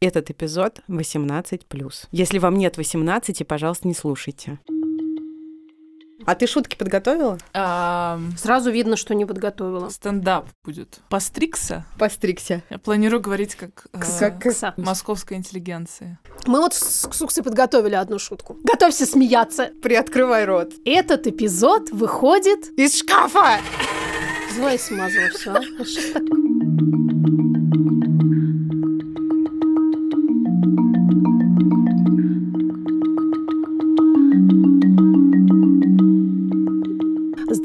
Этот эпизод 18+. Если вам нет 18, пожалуйста, не слушайте. А ты шутки подготовила? Ам, Сразу видно, что не подготовила. Стендап будет. Постригся. Постригся. Я планирую говорить как, э, Как- Кса. московская интеллигенция. Мы вот с Ксуксой подготовили одну шутку. Готовься смеяться. Приоткрывай рот. Этот эпизод выходит... Из шкафа! Злой смазала все. А что ж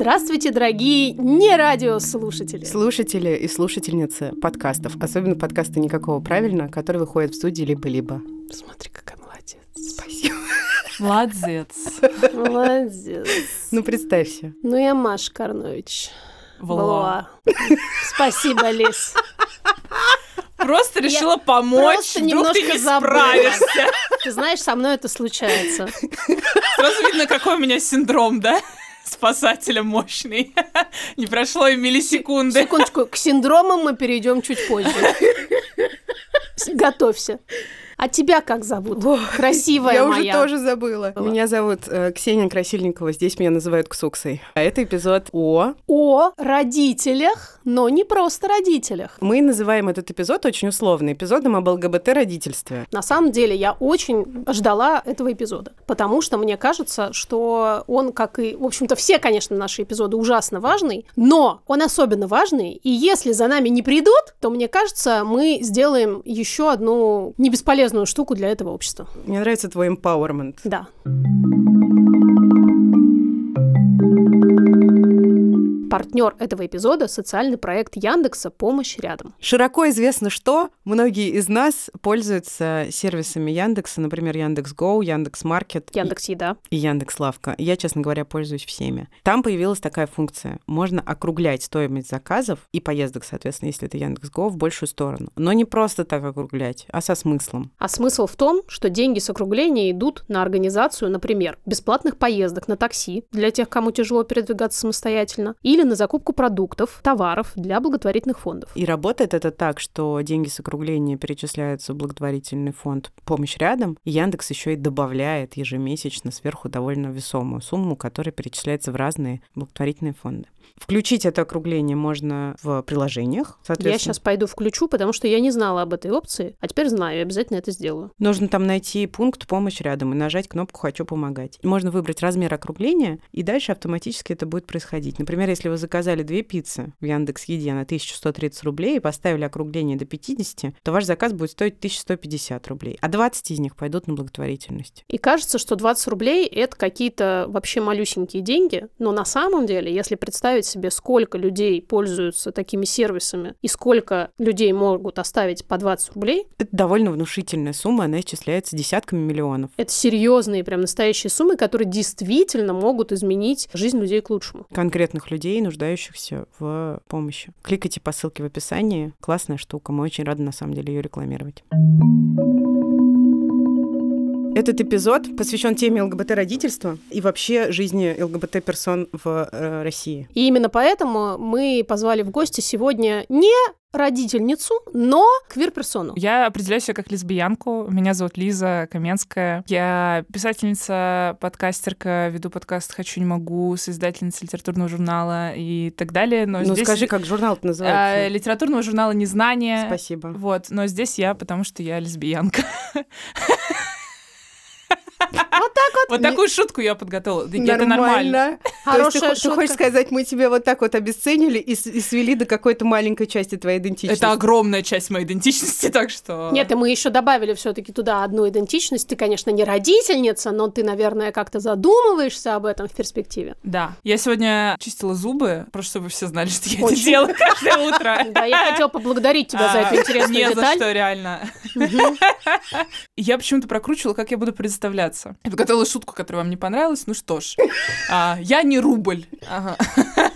Здравствуйте, дорогие не радиослушатели. Слушатели и слушательницы подкастов, особенно подкаста «Никакого правильно», который выходит в студии «Либо-либо». Смотри, какая молодец. Спасибо. Молодец. Молодец. Ну, представься. Ну, я Маша Карнович. Вала. Спасибо, Лис. Просто решила помочь, просто вдруг немножко ты не забыла. справишься. Ты знаешь, со мной это случается. Сразу видно, какой у меня синдром, да? Спасателя мощный. Не прошло и миллисекунды. Секундочку, к синдромам мы перейдем чуть позже. Готовься. А тебя как зовут? Красивая Я моя. уже тоже забыла. Меня зовут э, Ксения Красильникова, здесь меня называют Ксуксой. А это эпизод о... О родителях, но не просто родителях. Мы называем этот эпизод очень условно, эпизодом об ЛГБТ-родительстве. На самом деле я очень ждала этого эпизода, потому что мне кажется, что он, как и, в общем-то, все, конечно, наши эпизоды ужасно важный, но он особенно важный, и если за нами не придут, то, мне кажется, мы сделаем еще одну не бесполезную штуку для этого общества. Мне нравится твой empowerment. Да. Партнер этого эпизода – социальный проект Яндекса «Помощь рядом». Широко известно, что многие из нас пользуются сервисами Яндекса, например, Яндекс.Го, Яндекс.Маркет Яндекс Еда. и Яндекс.Лавка. Я, честно говоря, пользуюсь всеми. Там появилась такая функция. Можно округлять стоимость заказов и поездок, соответственно, если это Яндекс.Го, в большую сторону. Но не просто так округлять, а со смыслом. А смысл в том, что деньги с округления идут на организацию, например, бесплатных поездок на такси для тех, кому тяжело передвигаться самостоятельно, или на закупку продуктов, товаров для благотворительных фондов. И работает это так, что деньги с округления перечисляются в благотворительный фонд «Помощь рядом», и Яндекс еще и добавляет ежемесячно сверху довольно весомую сумму, которая перечисляется в разные благотворительные фонды. Включить это округление можно в приложениях, соответственно. Я сейчас пойду включу, потому что я не знала об этой опции, а теперь знаю, и обязательно это сделаю. Нужно там найти пункт «Помощь рядом» и нажать кнопку «Хочу помогать». Можно выбрать размер округления, и дальше автоматически это будет происходить. Например, если вы заказали две пиццы в Яндекс Еде на 1130 рублей и поставили округление до 50, то ваш заказ будет стоить 1150 рублей, а 20 из них пойдут на благотворительность. И кажется, что 20 рублей – это какие-то вообще малюсенькие деньги, но на самом деле, если представить себе, сколько людей пользуются такими сервисами и сколько людей могут оставить по 20 рублей, Это довольно внушительная сумма, она исчисляется десятками миллионов. это серьезные, прям настоящие суммы, которые действительно могут изменить жизнь людей к лучшему. конкретных людей, нуждающихся в помощи. Кликайте по ссылке в описании. Классная штука. Мы очень рады, на самом деле, ее рекламировать. Этот эпизод посвящен теме ЛГБТ-родительства и вообще жизни ЛГБТ-персон в э, России. И именно поэтому мы позвали в гости сегодня не родительницу, но квир-персону. Я определяю себя как лесбиянку. Меня зовут Лиза Каменская. Я писательница, подкастерка, веду подкаст «Хочу, не могу», создательница литературного журнала и так далее. Но ну здесь, скажи, как журнал а, называется? литературного журнала «Незнание». Спасибо. Вот, но здесь я, потому что я лесбиянка. Вот так вот. Вот такую шутку я подготовила. Это нормально. Хорошая хо- ты хочешь шутка. сказать, мы тебя вот так вот обесценили и, свели до какой-то маленькой части твоей идентичности? Это огромная часть моей идентичности, так что... Нет, и мы еще добавили все-таки туда одну идентичность. Ты, конечно, не родительница, но ты, наверное, как-то задумываешься об этом в перспективе. Да. Я сегодня чистила зубы, просто чтобы все знали, что я это делаю каждое утро. Да, я хотела поблагодарить тебя за эту А, интересную Не за деталь. что, реально. Я почему-то прокручивала, как я буду представляться. Я подготовила шутку, которая вам не понравилась. Ну что ж, а, я не рубль.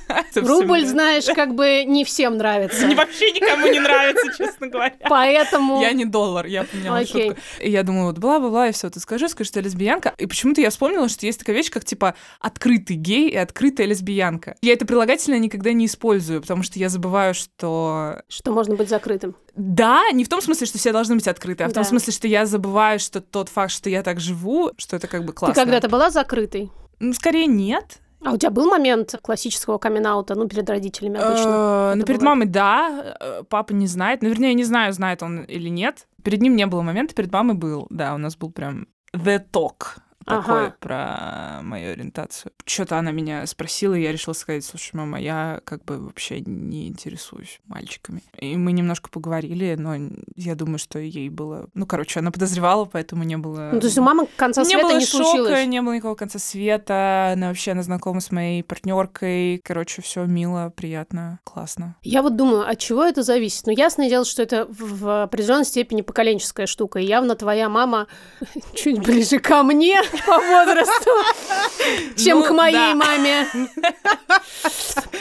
Рубль, знаешь, как бы не всем нравится. Не, вообще никому не нравится, честно говоря. Поэтому... Я не доллар, я поняла шутку. И я думаю, вот бла-бла-бла, и все, ты скажи, скажи, что я лесбиянка. И почему-то я вспомнила, что есть такая вещь, как, типа, открытый гей и открытая лесбиянка. Я это прилагательное никогда не использую, потому что я забываю, что... Что можно быть закрытым. Да, не в том смысле, что все должны быть открыты, а в том Да. смысле, что я забываю, что тот факт, что я так живу, что это как бы классно. Ты когда-то была закрытой? Ну, скорее, нет. А у тебя был момент классического камин ну, перед родителями обычно? Э, Ну, перед мамой, да. э, Папа не знает. Ну, вернее, я не знаю, знает он или нет. Перед ним не было момента, перед мамой был. Да, у нас был прям the talk такой Ага. про мою ориентацию. Что-то она меня спросила, и я решила сказать, слушай, мама, я как бы вообще не интересуюсь мальчиками. И мы немножко поговорили, но я думаю, что ей было... Ну, короче, она подозревала, поэтому не было... Ну, то есть у мамы конца не света было не шока, случилось? не было никакого конца света. Она вообще она знакома с моей партнеркой. Короче, все мило, приятно, классно. Я вот думаю, от чего это зависит? Ну, ясное дело, что это в в определенной степени поколенческая штука. И явно твоя мама чуть ближе ко мне по возрасту, чем Ну, к моей маме.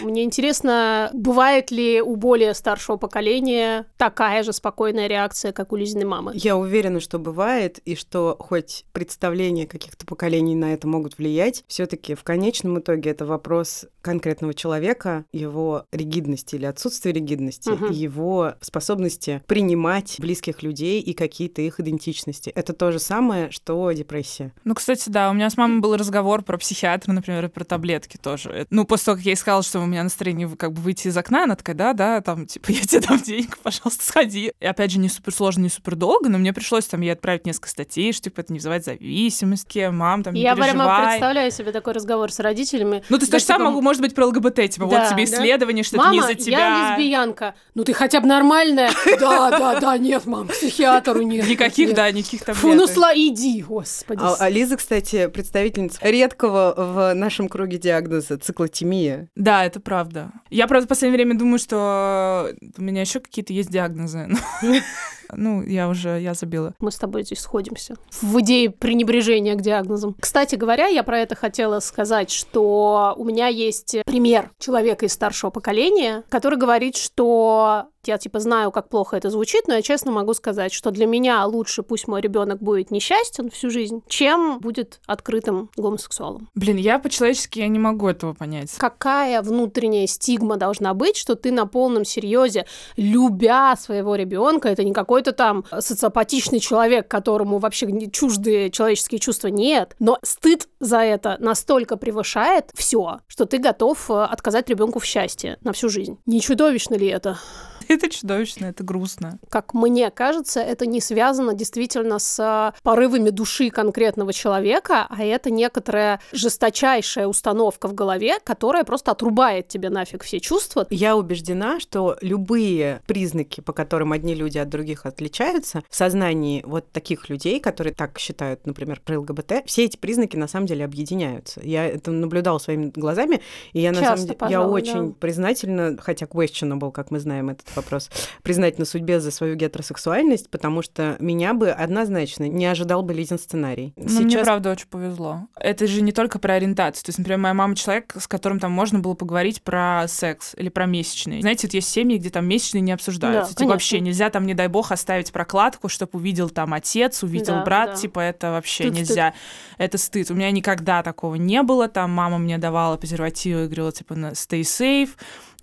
Мне интересно, бывает ли у более старшего поколения такая же спокойная реакция, как у Лизиной мамы? Я уверена, что бывает, и что хоть представления каких-то поколений на это могут влиять, все таки в конечном итоге это вопрос конкретного человека, его ригидности или отсутствия ригидности, и его способности принимать близких людей и какие-то их идентичности. Это то же самое, что депрессия. Ну, кстати, да, у меня с мамой был разговор про психиатра, например, и про таблетки тоже. Это- Ну, после того, как я ей сказала, что у меня настроение как бы выйти из окна, она такая, да, да, там, типа, я тебе дам денег, пожалуйста, сходи. И опять же, не супер сложно, не супер долго, но мне пришлось там ей отправить несколько статей, что, типа, это не вызывает зависимости, мам, там, не Я прямо представляю себе такой разговор с родителями. Ну, ты Да, то же самое типа, могу, может быть, про ЛГБТ, типа, Да, вот тебе да. исследование, что Мама, это не за тебя. я лесбиянка. Ну ты хотя бы нормальная. Да, да, да, нет, мам, психиатру нет. Никаких, да, никаких таблеток. Фу, ну сла, иди, господи. А, а Лиза, кстати, представительница редкого в нашем круге диагноза циклотемия. Да, это правда. Я, правда, в последнее время думаю, что у меня еще какие-то есть диагнозы. Ну, я уже, я забила. Мы с тобой здесь сходимся в идее пренебрежения к диагнозам. Кстати говоря, я про это хотела сказать, что у меня есть пример человека из старшего поколения, который говорит, что я типа знаю, как плохо это звучит, но я честно могу сказать, что для меня лучше пусть мой ребенок будет несчастен всю жизнь, чем будет открытым гомосексуалом. Блин, я по-человечески я не могу этого понять. Какая внутренняя стигма должна быть, что ты на полном серьезе, любя своего ребенка, это не какой-то там социопатичный человек, которому вообще чужды человеческие чувства, нет. Но стыд за это настолько превышает все, что ты готов э, отказать ребенку в счастье на всю жизнь. Не чудовищно ли это? Это чудовищно, это грустно. Как мне кажется, это не связано действительно с э, порывами души конкретного человека, а это некоторая жесточайшая установка в голове, которая просто отрубает тебе нафиг все чувства. Я убеждена, что любые признаки, по которым одни люди от других отличаются, в сознании вот таких людей, которые так считают, например, про ЛГБТ, все эти признаки на самом деле объединяются. Я это наблюдала своими глазами, и я на Часто, самом деле я очень да. признательна, хотя questionable, как мы знаем этот вопрос, признательна судьбе за свою гетеросексуальность, потому что меня бы однозначно не ожидал бы Лизин сценарий. Ну, мне правда очень повезло. Это же не только про ориентацию. То есть, например, моя мама человек, с которым там можно было поговорить про секс или про месячные. Знаете, вот есть семьи, где там месячные не обсуждаются. Да, типа конечно. вообще нельзя там, не дай бог, оставить прокладку, чтобы увидел там отец, увидел Да, брат. да. Типа это вообще Тут стыд. нельзя. Это стыд. У меня никогда такого не было. Там мама мне давала презервативы и говорила, типа, на- stay safe.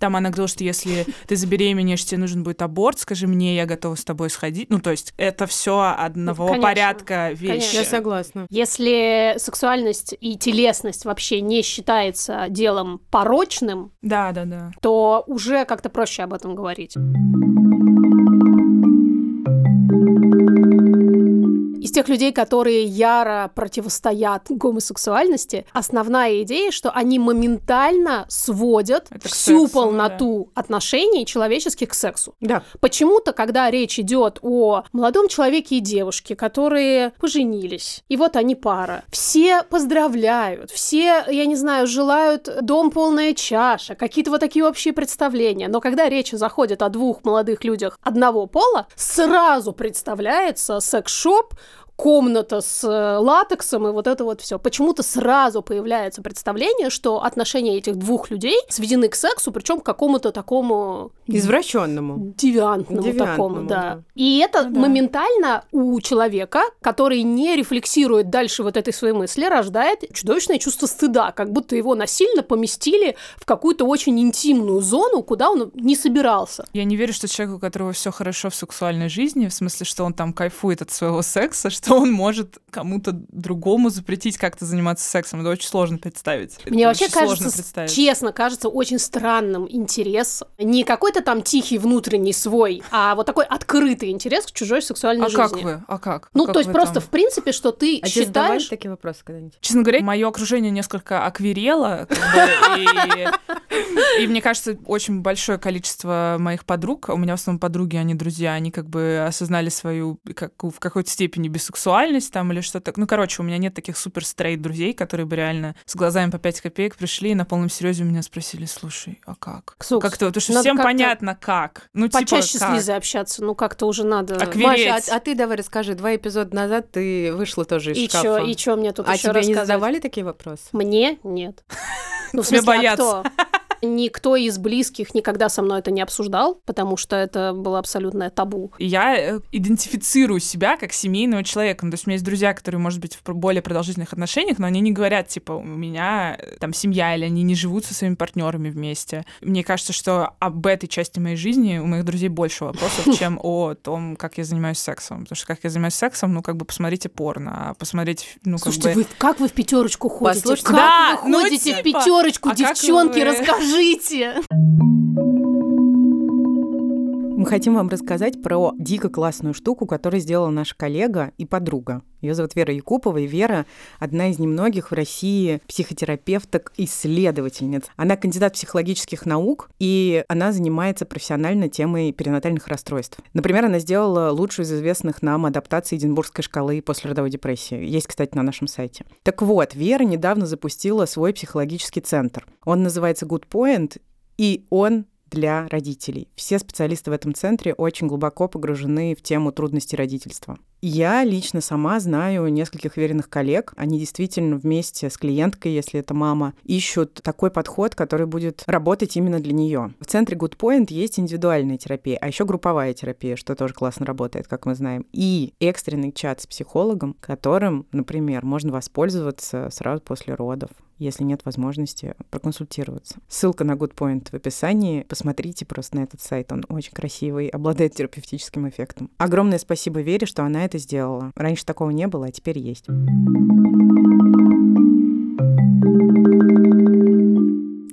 Там она говорила, что если ты забеременеешь, тебе нужен будет аборт, скажи мне, я готова с тобой сходить. Ну, то есть это все одного Конечно. порядка вещи. Конечно. Я согласна. Если сексуальность и телесность вообще не считается делом порочным, Да, да, да. то уже как-то проще об этом говорить. Тех людей, которые яро противостоят гомосексуальности, основная идея, что они моментально сводят Это всю сексу, полноту отношений человеческих к сексу. Да. Почему-то, когда речь идет о молодом человеке и девушке, которые поженились, и вот они пара, все поздравляют, все, я не знаю, желают дом полная чаша, какие-то вот такие общие представления. Но когда речь заходит о двух молодых людях одного пола, сразу представляется секс-шоп, комната с э, латексом и вот это вот все. Почему-то сразу появляется представление, что отношения этих двух людей сведены к сексу, причем к какому-то такому Извращенному. девиантному, Девиантному, такому, да. да. И это Ну да. моментально у человека, который не рефлексирует дальше вот этой своей мысли, рождает чудовищное чувство стыда, как будто его насильно поместили в какую-то очень интимную зону, куда он не собирался. Я не верю, что человек, у которого все хорошо в сексуальной жизни, в смысле, что он там кайфует от своего секса, что он может кому-то другому запретить как-то заниматься сексом. Это очень сложно представить. Мне Это вообще кажется, представить. честно, кажется очень странным интерес. Не какой-то там тихий внутренний свой, а вот такой открытый интерес к чужой сексуальной А жизни. как вы? А как? Ну, Как то есть просто, там? в принципе, что ты А считаешь... такие вопросы когда-нибудь? Честно говоря, мое окружение несколько бы, и, мне кажется, очень большое количество моих подруг, у меня в основном подруги, они друзья, они как бы осознали свою как, в какой-то степени бисексуальность там или что-то. Ну, короче, у меня нет таких супер стрейт друзей, которые бы реально с глазами по 5 копеек пришли и на полном серьезе у меня спросили, слушай, а как? Ксукс, Как-то, потому что надо всем как-то понятно, как. Ну, типа, Почаще с как? Лизой общаться, ну как-то уже надо... Аквилея. Маша, а, а ты давай расскажи. Два эпизода назад ты вышла тоже из И шкафа. чё, и чё мне тут а еще тебе не задавали такие вопросы? Мне нет. Ну, в смысле, а боятся. кто? Никто из близких никогда со мной это не обсуждал, потому что это было абсолютное табу. Я э, идентифицирую себя как семейного человека. Ну, то есть у меня есть друзья, которые, может быть, в более продолжительных отношениях, но они не говорят, типа, у меня э, там семья, или они не живут со своими партнерами вместе. Мне кажется, что об этой части моей жизни у моих друзей больше вопросов, чем о том, как я занимаюсь сексом. Потому что как я занимаюсь сексом, ну, как бы посмотрите порно, а посмотреть, ну, как Слушайте, бы... вы, как вы в пятерочку ходите? Послушайте, как да, вы ну, ходите в типа, пятерочку, а как девчонки, вы- расскажите. Мы хотим вам рассказать про дико классную штуку, которую сделала наша коллега и подруга. Ее зовут Вера Якупова, и Вера — одна из немногих в России психотерапевток, исследовательниц. Она кандидат психологических наук, и она занимается профессионально темой перинатальных расстройств. Например, она сделала лучшую из известных нам адаптаций Эдинбургской шкалы послеродовой депрессии. Есть, кстати, на нашем сайте. Так вот, Вера недавно запустила свой психологический центр. Он называется Good Point, и он для родителей. Все специалисты в этом центре очень глубоко погружены в тему трудностей родительства. Я лично сама знаю нескольких веренных коллег. Они действительно вместе с клиенткой, если это мама, ищут такой подход, который будет работать именно для нее. В центре Good Point есть индивидуальная терапия, а еще групповая терапия, что тоже классно работает, как мы знаем. И экстренный чат с психологом, которым, например, можно воспользоваться сразу после родов если нет возможности проконсультироваться. Ссылка на Good Point в описании. Посмотрите просто на этот сайт. Он очень красивый, обладает терапевтическим эффектом. Огромное спасибо Вере, что она это сделала. Раньше такого не было, а теперь есть.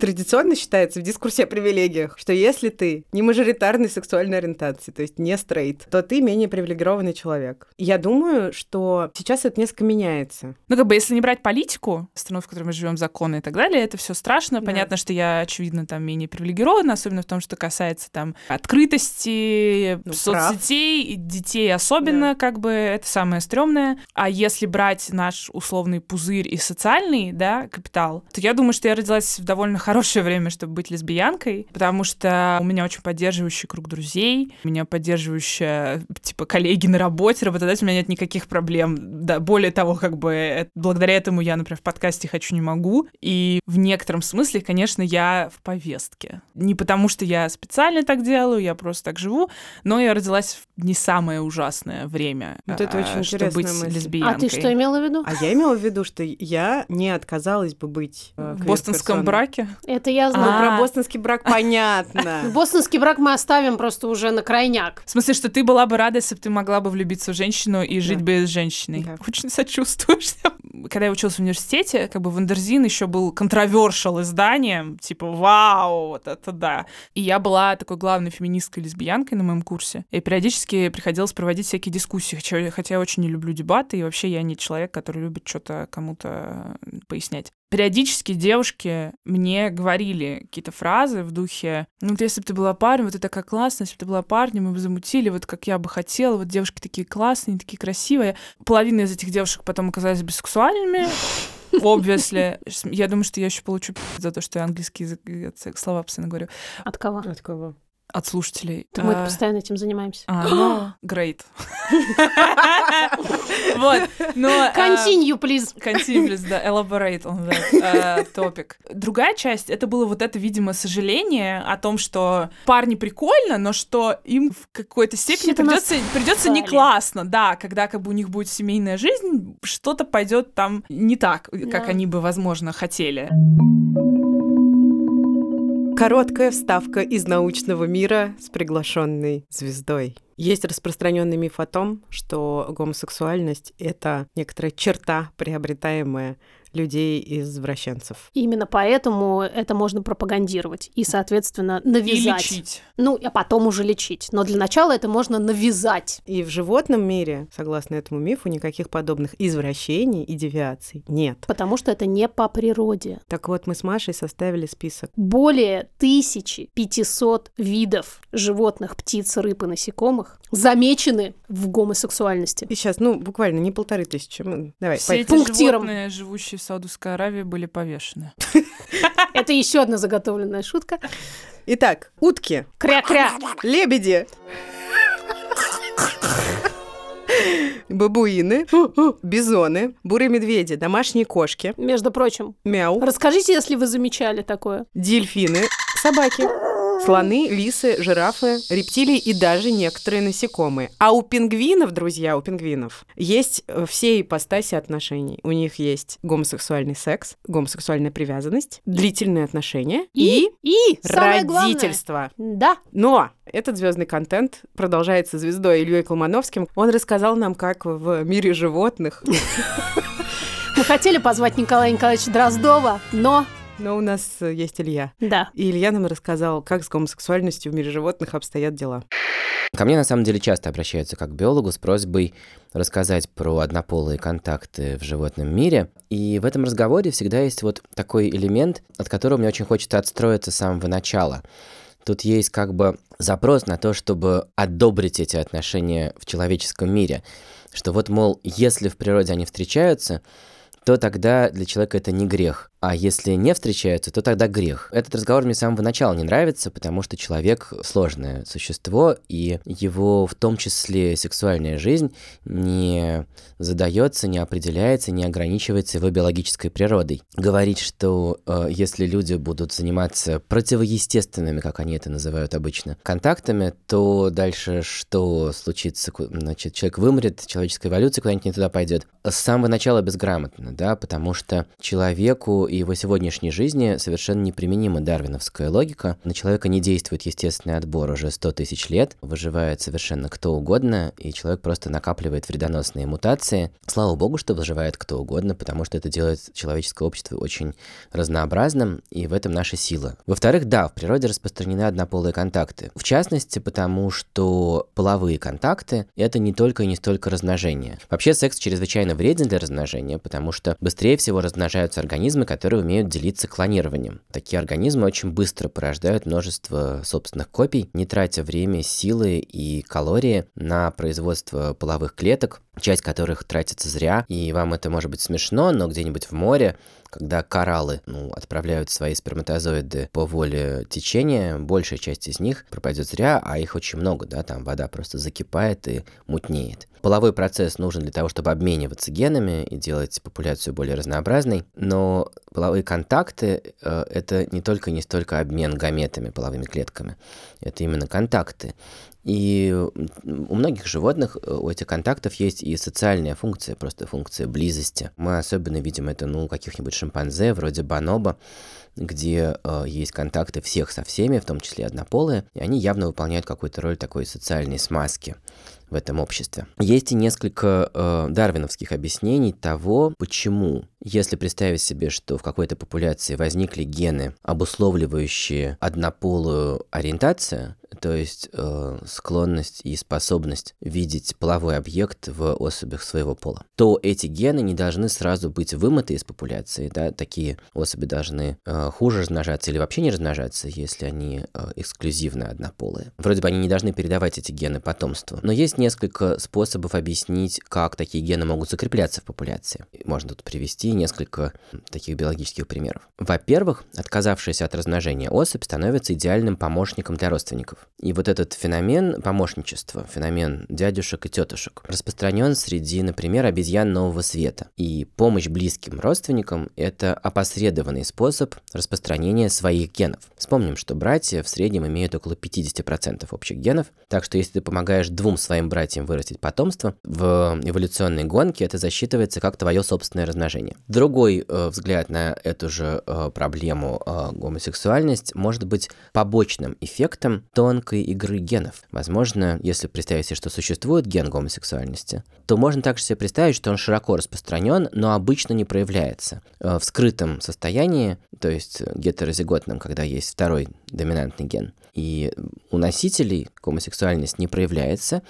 Традиционно считается в дискурсе о привилегиях, что если ты не мажоритарной сексуальной ориентации, то есть не стрейт, то ты менее привилегированный человек. Я думаю, что сейчас это несколько меняется. Ну, как бы, если не брать политику, страну, в которой мы живем, законы и так далее, это все страшно. Да. Понятно, что я, очевидно, там менее привилегирована, особенно в том, что касается там открытости, Ну, соцсетей, и детей особенно, как бы, это самое стрёмное. А если брать наш условный пузырь и социальный, да, капитал, то я думаю, что я родилась в довольно хорошее время, чтобы быть лесбиянкой, потому что у меня очень поддерживающий круг друзей, у меня поддерживающие, типа, коллеги на работе, работодатель, у меня нет никаких проблем. Да, более того, как бы, э, благодаря этому я, например, в подкасте «Хочу, не могу», и в некотором смысле, конечно, я в повестке. Не потому, что я специально так делаю, я просто так живу, но я родилась в не самое ужасное время, Вот это а, очень чтобы быть мысль. лесбиянкой. А ты что имела в виду? А я имела в виду, что я не отказалась бы быть э, В бостонском браке? Это я Ну, знаю. про А. бостонский брак понятно. Бостонский брак мы оставим просто уже на крайняк. В смысле, что ты была бы рада, если бы ты могла бы влюбиться в женщину и жить Да. бы с женщиной. Да. Очень сочувствую. Когда я училась в университете, как бы Wonderzine еще был controversial изданием, типа, вау, вот это да. И я была такой главной феминисткой лесбиянкой на моем курсе. И периодически приходилось проводить всякие дискуссии, хотя, я очень не люблю дебаты, и вообще я не человек, который любит что-то кому-то пояснять. Периодически девушки мне говорили какие-то фразы в духе, ну вот если бы ты была парнем, вот это как классно, если бы ты была парнем, мы бы замутили, вот как я бы хотела, вот девушки такие классные, такие красивые. Половина из этих девушек потом оказались бисексуальными, obviously. Я думаю, что я еще получу за то, что я английский язык, э, слова постоянно говорю. От кого? От кого? От слушателей. Так мы А, постоянно этим занимаемся. А, ну, great. Вот, но... а, Continue, please. Continue, please, да, elaborate on that uh, topic. Другая часть, это было вот это, видимо, сожаление о том, что парни прикольно, но что им в какой-то степени придется, придется не классно, да, когда как бы у них будет семейная жизнь, что-то пойдет там не так, как они бы, возможно, хотели. Короткая вставка из научного мира с приглашенной звездой. Есть распространенный миф о том, что гомосексуальность — это некоторая черта, приобретаемая людей извращенцев. Именно поэтому это можно пропагандировать и, соответственно, И навязать. лечить. Ну, а потом уже лечить. Но для начала это можно навязать. И в животном мире, согласно этому мифу, никаких подобных извращений и девиаций нет. Потому что это не по природе. Так вот, мы с Машей составили список. Более 1500 видов животных, птиц, рыб и насекомых замечены в гомосексуальности. И сейчас, ну, буквально не полторы тысячи. Давай, Все поехали. эти Пунктиром. животные, живущие в Саудовской Аравии, были повешены. Это еще одна заготовленная шутка. Итак, утки, Кря-кря. лебеди, бабуины, бизоны, бурые медведи, домашние кошки, Между прочим, мяу, расскажите, если вы замечали такое. дельфины, собаки, слоны, лисы, жирафы, рептилии и даже некоторые насекомые. А у пингвинов, друзья, у пингвинов есть э, все ипостаси отношений. У них есть гомосексуальный секс, гомосексуальная привязанность, длительные отношения и, И, главное- родительство. Да, Но этот звездный контент продолжается звездой Ильей Колмановским. Он рассказал нам, как в мире животных, мы хотели позвать Николая Николаевича Дроздова, но но у нас э, есть Илья. да. И Илья нам рассказал, как с гомосексуальностью в мире животных обстоят дела. Ко мне на самом деле часто обращаются как к биологу с просьбой рассказать про однополые контакты в животном мире. И в этом разговоре всегда есть вот такой элемент, от которого мне очень хочется отстроиться с самого начала. Тут есть как бы запрос на то, чтобы одобрить эти отношения в человеческом мире. Что вот, мол, если в природе они встречаются, то тогда для человека это не грех. А если не встречаются, то тогда грех. Этот разговор мне с самого начала не нравится, потому что человек сложное существо, и его в том числе сексуальная жизнь не задается, не определяется, не ограничивается его биологической природой. Говорить, что э, если люди будут заниматься противоестественными, как они это называют обычно, контактами, то дальше что случится? Значит, человек вымрет, человеческая эволюция куда-нибудь не туда пойдет. С самого начала безграмотно, да, потому что человеку и его сегодняшней жизни совершенно неприменима дарвиновская логика. На человека не действует естественный отбор уже 100 тысяч лет, выживает совершенно кто угодно, и человек просто накапливает вредоносные мутации. Слава богу, что выживает кто угодно, потому что это делает человеческое общество очень разнообразным, и в этом наша сила. Во-вторых, да, в природе распространены однополые контакты. В частности, потому что половые контакты — это не только и не столько размножение. Вообще, секс чрезвычайно вреден для размножения, потому что быстрее всего размножаются организмы, которые умеют делиться клонированием. Такие организмы очень быстро порождают множество собственных копий, не тратя время, силы и калории на производство половых клеток, часть которых тратится зря, и вам это может быть смешно, но где-нибудь в море, когда кораллы ну, отправляют свои сперматозоиды по воле течения, большая часть из них пропадет зря, а их очень много, да, там вода просто закипает и мутнеет. Половой процесс нужен для того, чтобы обмениваться генами и делать популяцию более разнообразной, но половые контакты э, это не только не столько обмен гаметами, половыми клетками, это именно контакты. И у многих животных э, у этих контактов есть и социальная функция, просто функция близости. Мы особенно видим это ну, у каких-нибудь шимпанзе, вроде бонобо, где э, есть контакты всех со всеми, в том числе однополые, и они явно выполняют какую-то роль такой социальной смазки в этом обществе. Есть и несколько э, дарвиновских объяснений того, почему, если представить себе, что в какой-то популяции возникли гены, обусловливающие однополую ориентацию, то есть э, склонность и способность видеть половой объект в особях своего пола, то эти гены не должны сразу быть вымыты из популяции, да, такие особи должны э, хуже размножаться или вообще не размножаться, если они э, эксклюзивно однополые. Вроде бы они не должны передавать эти гены потомству, но есть несколько способов объяснить, как такие гены могут закрепляться в популяции. Можно тут привести несколько таких биологических примеров. Во-первых, отказавшаяся от размножения особь становится идеальным помощником для родственников. И вот этот феномен помощничества, феномен дядюшек и тетушек, распространен среди, например, обезьян нового света. И помощь близким родственникам – это опосредованный способ распространения своих генов. Вспомним, что братья в среднем имеют около 50% общих генов, так что если ты помогаешь двум своим братьям вырастить потомство, в эволюционной гонке это засчитывается как твое собственное размножение. Другой э, взгляд на эту же э, проблему э, гомосексуальность может быть побочным эффектом тонкой игры генов. Возможно, если представить себе, что существует ген гомосексуальности, то можно также себе представить, что он широко распространен, но обычно не проявляется. Э, в скрытом состоянии, то есть гетерозиготном, когда есть второй доминантный ген, и у носителей гомосексуальность не проявляется,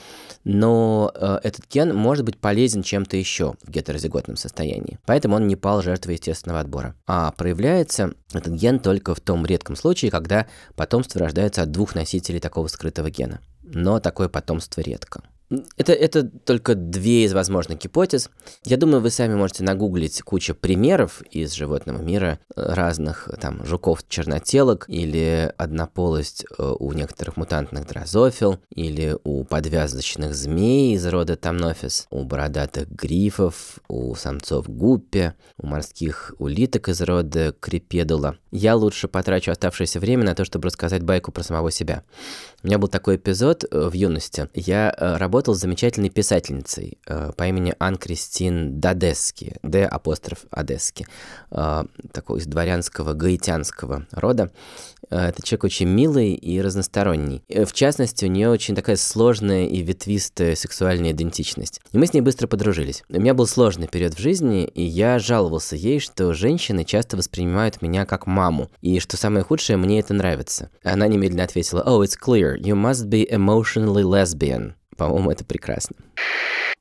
но э, этот ген может быть полезен чем-то еще в гетерозиготном состоянии. Поэтому он не пал жертвой естественного отбора. А проявляется этот ген только в том редком случае, когда потомство рождается от двух носителей такого скрытого гена. Но такое потомство редко. Это, это только две из возможных гипотез. Я думаю, вы сами можете нагуглить кучу примеров из животного мира э, разных, там, жуков-чернотелок, или однополость э, у некоторых мутантных дрозофил, или у подвязочных змей из рода Тамнофис, у бородатых грифов, у самцов гуппи, у морских улиток из рода крепедула. Я лучше потрачу оставшееся время на то, чтобы рассказать байку про самого себя. У меня был такой эпизод э, в юности. Я работал работал с замечательной писательницей э, по имени Ан Кристин Дадески, Д апостроф Одески, э, такой из дворянского гаитянского рода. Э, это человек очень милый и разносторонний. Э, в частности, у нее очень такая сложная и ветвистая сексуальная идентичность. И мы с ней быстро подружились. У меня был сложный период в жизни, и я жаловался ей, что женщины часто воспринимают меня как маму, и что самое худшее, мне это нравится. Она немедленно ответила, «Oh, it's clear, you must be emotionally lesbian». По-моему, это прекрасно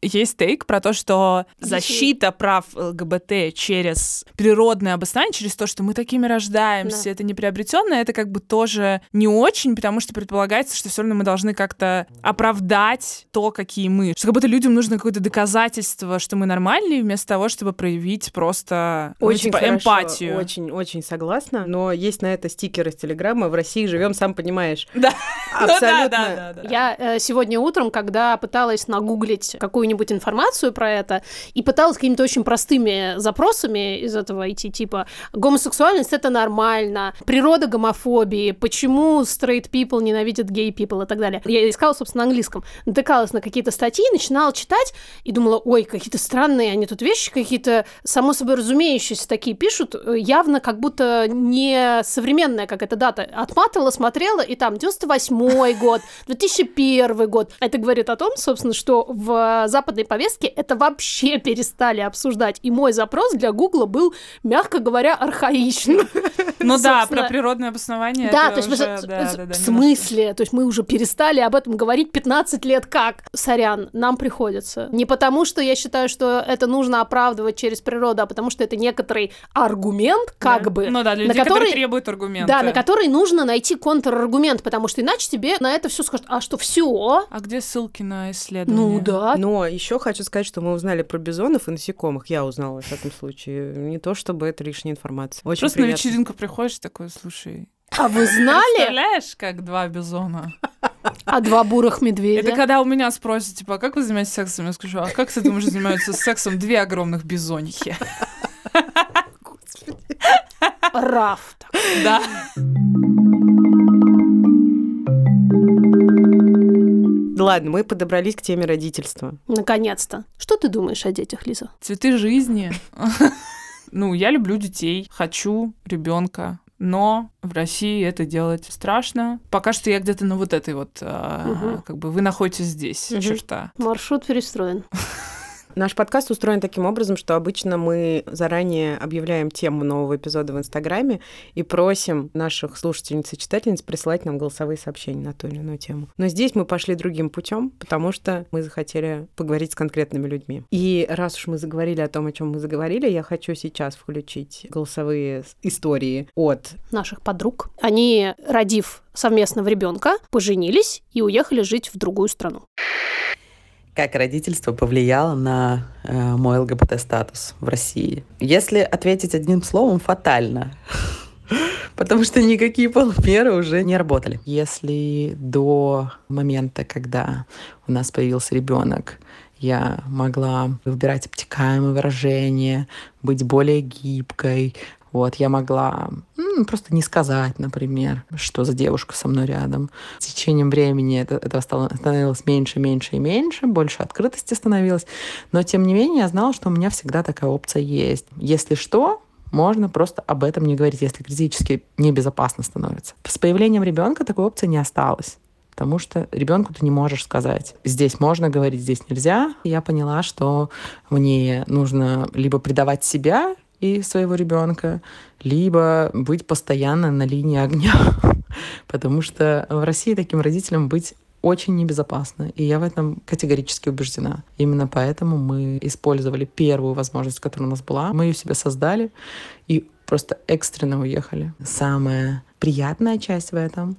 есть тейк про то, что защита прав ЛГБТ через природное обоснование, через то, что мы такими рождаемся, да. это не приобретенное, это как бы тоже не очень, потому что предполагается, что все равно мы должны как-то оправдать то, какие мы. Что как будто людям нужно какое-то доказательство, что мы нормальные, вместо того, чтобы проявить просто ну, очень ну, типа, хорошо, эмпатию. Очень, очень согласна. Но есть на это стикеры с Телеграма. В России живем, сам понимаешь. Да. Абсолютно. да, да, да, да. Я э, сегодня утром, когда пыталась нагуглить какую какую-нибудь информацию про это и пыталась какими-то очень простыми запросами из этого идти, типа гомосексуальность это нормально, природа гомофобии, почему straight people ненавидят gay people и так далее. Я искала, собственно, на английском, натыкалась на какие-то статьи, начинала читать и думала, ой, какие-то странные они тут вещи какие-то, само собой разумеющиеся такие пишут, явно как будто не современная как эта дата. Отматывала, смотрела, и там 98 год, 2001 год. Это говорит о том, собственно, что в западной повестке это вообще перестали обсуждать. И мой запрос для Гугла был, мягко говоря, архаичным. Ну да, про природное обоснование. Да, то есть в смысле? То есть мы уже перестали об этом говорить 15 лет как? Сорян, нам приходится. Не потому, что я считаю, что это нужно оправдывать через природу, а потому что это некоторый аргумент, как бы. Ну да, люди, которые требуют аргумента. Да, на который нужно найти контраргумент, потому что иначе тебе на это все скажут, а что, все? А где ссылки на исследования? Ну да. Но еще хочу сказать, что мы узнали про бизонов и насекомых. Я узнала в этом случае. Не то, чтобы это лишняя информация. Очень Просто приятно. на вечеринку приходишь такой, слушай... А вы знали? Представляешь, как два бизона? А два бурых медведя? Это когда у меня спросят, типа, а как вы занимаетесь сексом? Я скажу, а как ты думаешь, занимаются сексом две огромных бизонихи? Раф. Да. Ладно, мы подобрались к теме родительства. Наконец-то. Что ты думаешь о детях, Лиза? Цветы жизни. Ну, я люблю детей, хочу ребенка, но в России это делать страшно. Пока что я где-то на вот этой вот, угу. как бы вы находитесь здесь, угу. черта. Маршрут перестроен. Наш подкаст устроен таким образом, что обычно мы заранее объявляем тему нового эпизода в Инстаграме и просим наших слушательниц и читательниц присылать нам голосовые сообщения на ту или иную тему. Но здесь мы пошли другим путем, потому что мы захотели поговорить с конкретными людьми. И раз уж мы заговорили о том, о чем мы заговорили, я хочу сейчас включить голосовые истории от наших подруг. Они, родив совместного ребенка, поженились и уехали жить в другую страну как родительство повлияло на э, мой ЛГБТ-статус в России? Если ответить одним словом, фатально. потому что никакие полумеры уже не работали. Если до момента, когда у нас появился ребенок, я могла выбирать обтекаемые выражения, быть более гибкой, вот, я могла ну, просто не сказать, например, что за девушка со мной рядом. С течением времени это, этого стало, становилось меньше, меньше и меньше, больше открытости становилось. Но, тем не менее, я знала, что у меня всегда такая опция есть. Если что, можно просто об этом не говорить, если критически небезопасно становится. С появлением ребенка такой опции не осталось потому что ребенку ты не можешь сказать, здесь можно говорить, здесь нельзя. Я поняла, что мне нужно либо предавать себя и своего ребенка, либо быть постоянно на линии огня, потому что в России таким родителям быть очень небезопасно. И я в этом категорически убеждена. Именно поэтому мы использовали первую возможность, которая у нас была. Мы ее себе создали и просто экстренно уехали. Самая приятная часть в этом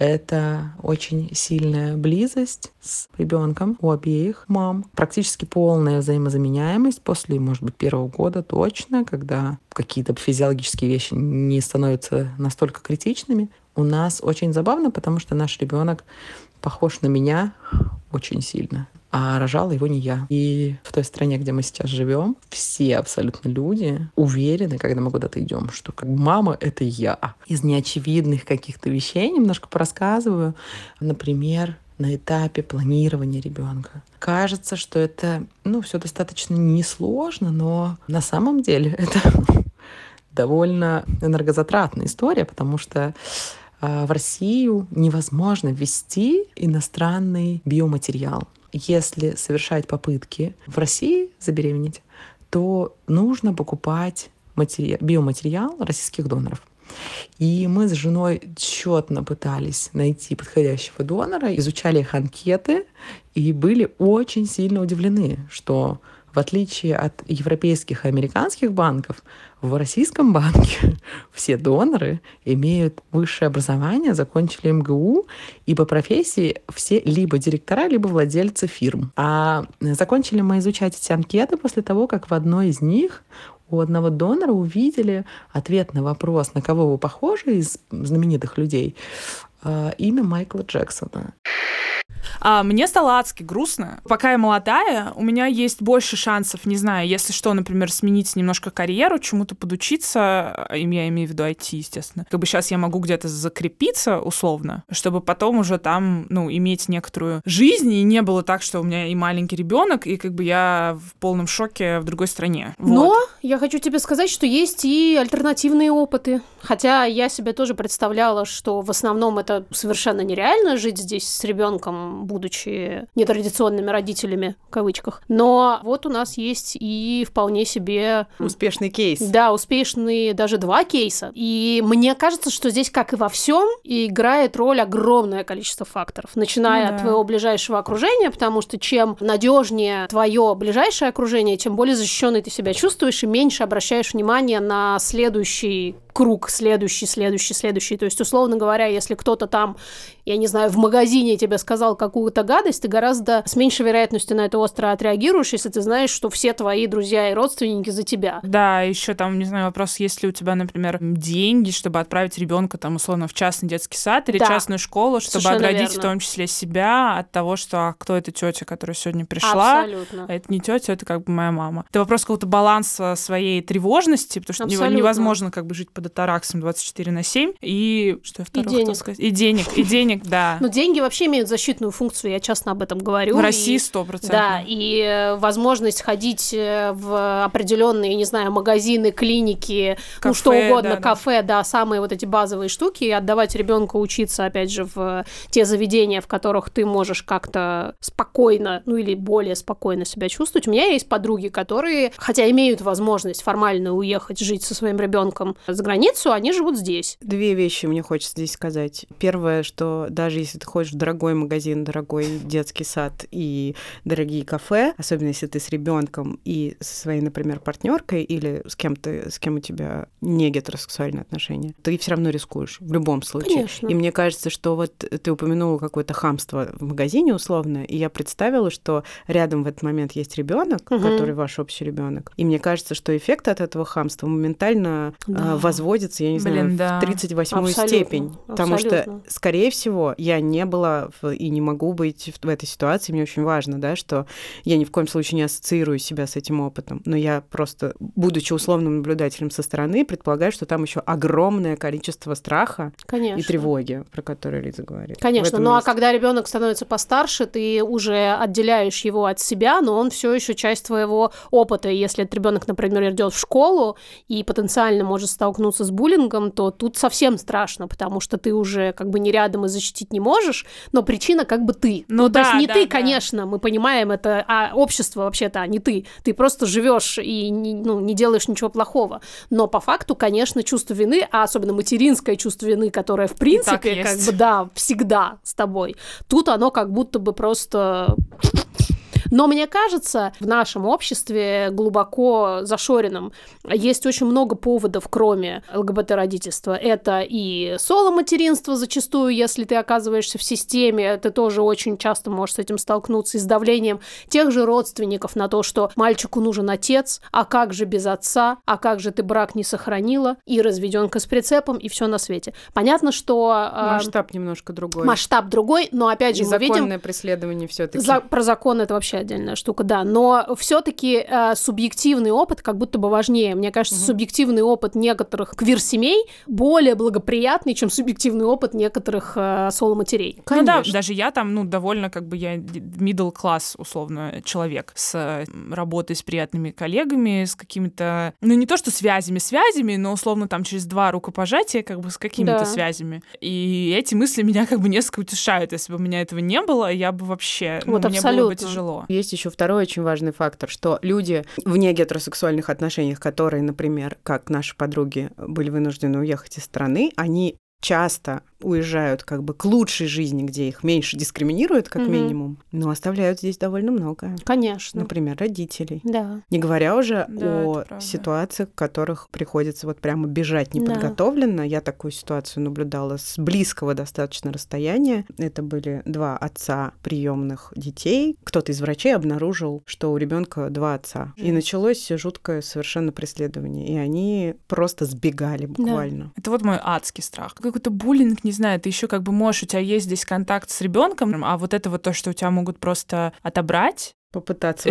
это очень сильная близость с ребенком у обеих мам. Практически полная взаимозаменяемость после, может быть, первого года точно, когда какие-то физиологические вещи не становятся настолько критичными. У нас очень забавно, потому что наш ребенок похож на меня очень сильно а рожала его не я. И в той стране, где мы сейчас живем, все абсолютно люди уверены, когда мы куда-то идем, что как мама — это я. Из неочевидных каких-то вещей немножко порассказываю. Например, на этапе планирования ребенка. Кажется, что это, ну, все достаточно несложно, но на самом деле это довольно энергозатратная история, потому что в Россию невозможно ввести иностранный биоматериал если совершать попытки в России забеременеть, то нужно покупать матери... биоматериал российских доноров. И мы с женой тщетно пытались найти подходящего донора, изучали их анкеты и были очень сильно удивлены, что в отличие от европейских и американских банков, в российском банке все доноры имеют высшее образование, закончили МГУ, и по профессии все либо директора, либо владельцы фирм. А закончили мы изучать эти анкеты после того, как в одной из них у одного донора увидели ответ на вопрос, на кого вы похожи из знаменитых людей, а, имя Майкла Джексона. А, мне стало адски грустно. Пока я молодая, у меня есть больше шансов, не знаю, если что, например, сменить немножко карьеру, чему-то подучиться, им я имею в виду IT, естественно. Как бы сейчас я могу где-то закрепиться условно, чтобы потом уже там, ну, иметь некоторую жизнь, и не было так, что у меня и маленький ребенок, и как бы я в полном шоке в другой стране. Но вот. я хочу тебе сказать, что есть и альтернативные опыты. Хотя я себе тоже представляла, что в основном это совершенно нереально жить здесь с ребенком будучи нетрадиционными родителями, в кавычках. Но вот у нас есть и вполне себе... Успешный кейс. Да, успешные даже два кейса. И мне кажется, что здесь, как и во всем, играет роль огромное количество факторов, начиная ну, да. от твоего ближайшего окружения, потому что чем надежнее твое ближайшее окружение, тем более защищенный ты себя чувствуешь и меньше обращаешь внимание на следующий круг следующий, следующий, следующий. То есть, условно говоря, если кто-то там, я не знаю, в магазине тебе сказал какую-то гадость, ты гораздо с меньшей вероятностью на это остро отреагируешь, если ты знаешь, что все твои друзья и родственники за тебя. Да, еще там, не знаю, вопрос, есть ли у тебя, например, деньги, чтобы отправить ребенка там, условно, в частный детский сад или да. частную школу, чтобы Совершенно оградить верно. в том числе себя от того, что а кто эта тетя, которая сегодня пришла. Абсолютно. А это не тетя, это как бы моя мама. Это вопрос какого-то баланса своей тревожности, потому что Абсолютно. невозможно как бы жить под атараксом 24 на 7. И что я второе хотела сказать? И денег, и денег, да. Но деньги вообще имеют защитную функцию, я часто об этом говорю. В России сто процентов. Да, и э, возможность ходить э, в определенные, не знаю, магазины, клиники, кафе, ну что угодно, да, кафе, да. да, самые вот эти базовые штуки, и отдавать ребенку учиться, опять же, в те заведения, в которых ты можешь как-то спокойно, ну или более спокойно себя чувствовать. У меня есть подруги, которые, хотя имеют возможность формально уехать жить со своим ребенком за границу, они живут здесь. Две вещи мне хочется здесь сказать. Первое, что даже если ты ходишь в дорогой магазин, дорогой детский сад и дорогие кафе, особенно если ты с ребенком и со своей, например, партнеркой или с кем-то, с кем у тебя не гетеросексуальные отношения, ты все равно рискуешь в любом случае. Конечно. И мне кажется, что вот ты упомянула какое-то хамство в магазине условно, и я представила, что рядом в этот момент есть ребенок, угу. который ваш общий ребенок, и мне кажется, что эффект от этого хамства моментально да. э, возводит возводится, я не Блин, знаю, да. в 38-ю Абсолютно, степень. Потому что, скорее всего, я не была в- и не могу быть в, в этой ситуации. Мне очень важно, да, что я ни в коем случае не ассоциирую себя с этим опытом. Но я просто, будучи условным наблюдателем со стороны, предполагаю, что там еще огромное количество страха Конечно. и тревоги, про которые Лиза говорит. Конечно, ну а есть. когда ребенок становится постарше, ты уже отделяешь его от себя, но он все еще часть твоего опыта. Если этот ребенок, например, идет в школу и потенциально может столкнуться с буллингом, то тут совсем страшно, потому что ты уже как бы не рядом и защитить не можешь, но причина как бы ты. Ну то есть да, не да, ты, да. конечно, мы понимаем это, а общество вообще-то, а не ты. Ты просто живешь и не, ну, не делаешь ничего плохого. Но по факту, конечно, чувство вины, а особенно материнское чувство вины, которое в принципе как бы да, всегда с тобой. Тут оно как будто бы просто но мне кажется, в нашем обществе глубоко зашоренном есть очень много поводов, кроме ЛГБТ-родительства. Это и соло-материнство зачастую, если ты оказываешься в системе, ты тоже очень часто можешь с этим столкнуться, и с давлением тех же родственников на то, что мальчику нужен отец, а как же без отца, а как же ты брак не сохранила, и разведенка с прицепом, и все на свете. Понятно, что э, Масштаб немножко другой. масштаб другой, но опять же И мы видим, законное преследование все-таки. за- про закон это вообще отдельная штука, да. Но все-таки субъективный опыт как будто бы важнее. Мне кажется, субъективный опыт некоторых квир-семей более благоприятный, чем субъективный опыт некоторых э, соло-матерей. Ну да, Конечно. даже я там, ну, довольно, как бы, я middle класс условно, человек с э, работой с приятными коллегами, с какими-то, ну, не то что связями, связями, но, условно, там, через два рукопожатия, как бы, с какими-то Да. связями. И эти мысли меня, как бы, несколько утешают. Если бы у меня этого не было, я бы вообще, ну, Вот мне было бы абсолютно. Есть еще второй очень важный фактор, что люди вне гетеросексуальных отношениях, которые, например, как наши подруги, были вынуждены уехать из страны, они часто уезжают как бы к лучшей жизни, где их меньше дискриминируют, как Мгм. минимум, но оставляют здесь довольно многое. Конечно. Например, родителей. Да. Не говоря уже Да, о ситуациях, в которых приходится вот прямо бежать Да. неподготовленно. Я такую ситуацию наблюдала с близкого достаточно расстояния. Это были два отца приемных детей. Кто-то из врачей обнаружил, что у ребенка два отца. И началось жуткое совершенно преследование. И они просто сбегали буквально. Это вот мой адский страх. Какой-то буллинг, не знаю, ты еще как бы можешь, у тебя есть здесь контакт с ребенком, а вот это вот то, что у тебя могут просто отобрать, Попытаться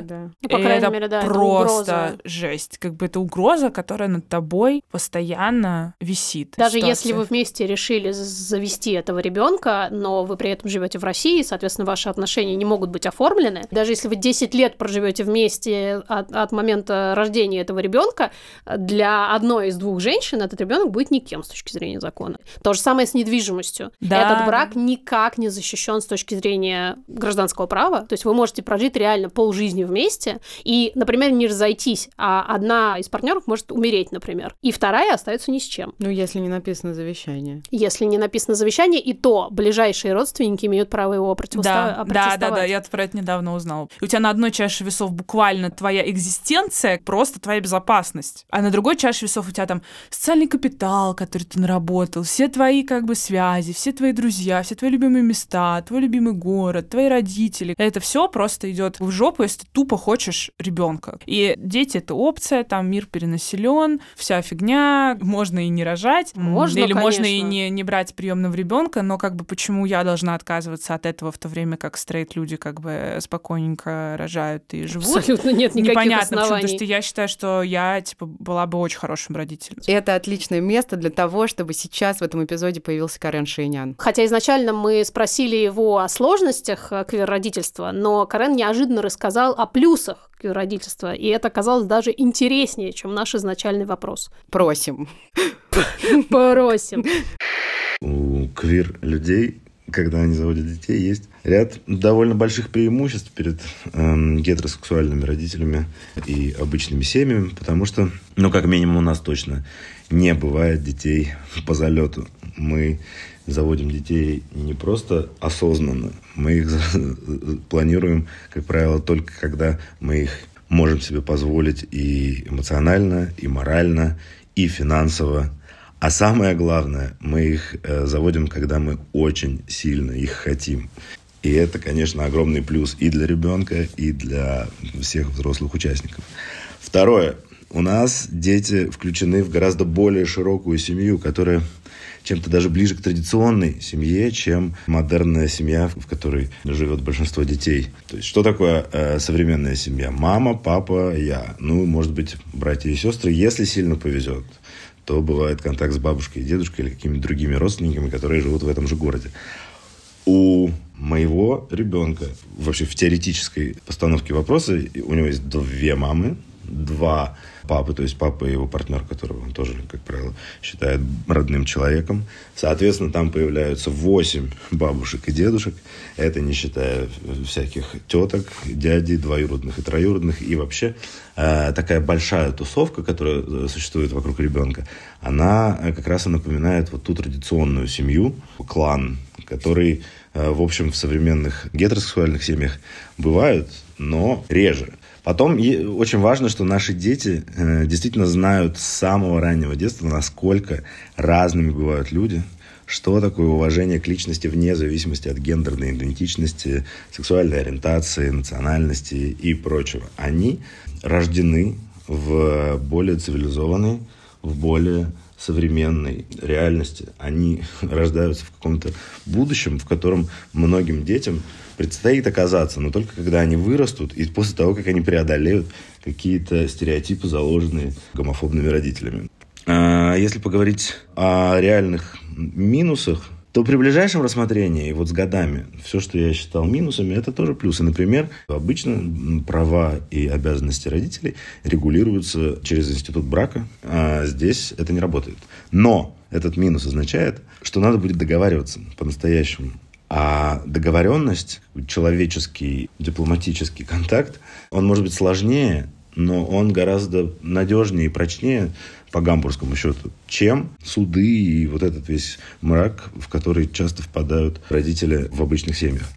случае, да. Ну, по И крайней это мере, да, это просто угроза. жесть. Как бы это угроза, которая над тобой постоянно висит. Даже Ситуация. если вы вместе решили завести этого ребенка, но вы при этом живете в России, соответственно, ваши отношения не могут быть оформлены. Даже если вы 10 лет проживете вместе от, от момента рождения этого ребенка, для одной из двух женщин этот ребенок будет никем с точки зрения закона. То же самое с недвижимостью. Да, Этот брак никак не защищен с точки зрения гражданского права. То есть вы можете прожить реально полжизни вместе и, например, не разойтись, а одна из партнеров может умереть, например, и вторая остается ни с чем. Ну, если не написано завещание. Если не написано завещание, и то ближайшие родственники имеют право его противоста- Да, да, да, да, я про это недавно узнала. И у тебя на одной чаше весов буквально твоя экзистенция, просто твоя безопасность. А на другой чаше весов у тебя там социальный капитал, который ты наработал, все твои как бы связи, все твои друзья, все твои любимые места, твой любимый город, твои родители. Это все просто идет в жопу, если ты тупо хочешь ребенка. И дети это опция, там мир перенаселен, вся фигня, можно и не рожать, Можно, или можно и конечно. не, не брать приемного ребенка, но как бы почему я должна отказываться от этого в то время, как стрейт люди как бы спокойненько рожают и живут? Абсолютно нет никаких Непонятно, почему, оснований. потому что я считаю, что я, типа, была бы очень хорошим родителем. Это отличное место для того, чтобы сейчас в этом эпизоде появился Карен Шейнян. Хотя изначально мы спросили его о сложностях э, квир-родительства, но Карен неожиданно рассказал о плюсах квир-родительства, и это оказалось даже интереснее, чем наш изначальный вопрос. Просим. Просим. У квир-людей, когда они заводят детей, есть ряд довольно больших преимуществ перед эм, гетеросексуальными родителями и обычными семьями, потому что, ну, как минимум у нас точно не бывает детей по залету. Мы заводим детей не просто осознанно, мы их планируем, как правило, только когда мы их можем себе позволить и эмоционально, и морально, и финансово. А самое главное, мы их э, заводим, когда мы очень сильно их хотим. И это, конечно, огромный плюс и для ребенка, и для всех взрослых участников. Второе. У нас дети включены в гораздо более широкую семью, которая чем-то даже ближе к традиционной семье, чем модерная семья, в которой живет большинство детей. То есть, что такое э, современная семья? Мама, папа, я. Ну, может быть, братья и сестры, если сильно повезет то бывает контакт с бабушкой и дедушкой или какими-то другими родственниками, которые живут в этом же городе. У моего ребенка, вообще в теоретической постановке вопроса, у него есть две мамы, два папы, то есть папа и его партнер, которого он тоже, как правило, считает родным человеком. Соответственно, там появляются восемь бабушек и дедушек. Это не считая всяких теток, дядей, двоюродных и троюродных. И вообще э, такая большая тусовка, которая э, существует вокруг ребенка, она э, как раз и напоминает вот ту традиционную семью, клан, который, в общем, в современных гетеросексуальных семьях бывают, но реже. Потом очень важно, что наши дети э, действительно знают с самого раннего детства, насколько разными бывают люди, что такое уважение к личности вне зависимости от гендерной идентичности, сексуальной ориентации, национальности и прочего. Они рождены в более цивилизованной, в более современной реальности. Они рождаются в каком-то будущем, в котором многим детям предстоит оказаться, но только когда они вырастут и после того, как они преодолеют какие-то стереотипы, заложенные гомофобными родителями. А если поговорить о реальных минусах, то при ближайшем рассмотрении, вот с годами, все, что я считал минусами, это тоже плюсы. Например, обычно права и обязанности родителей регулируются через институт брака, а здесь это не работает. Но этот минус означает, что надо будет договариваться по-настоящему а договоренность, человеческий дипломатический контакт, он может быть сложнее, но он гораздо надежнее и прочнее по гамбургскому счету, чем суды и вот этот весь мрак, в который часто впадают родители в обычных семьях.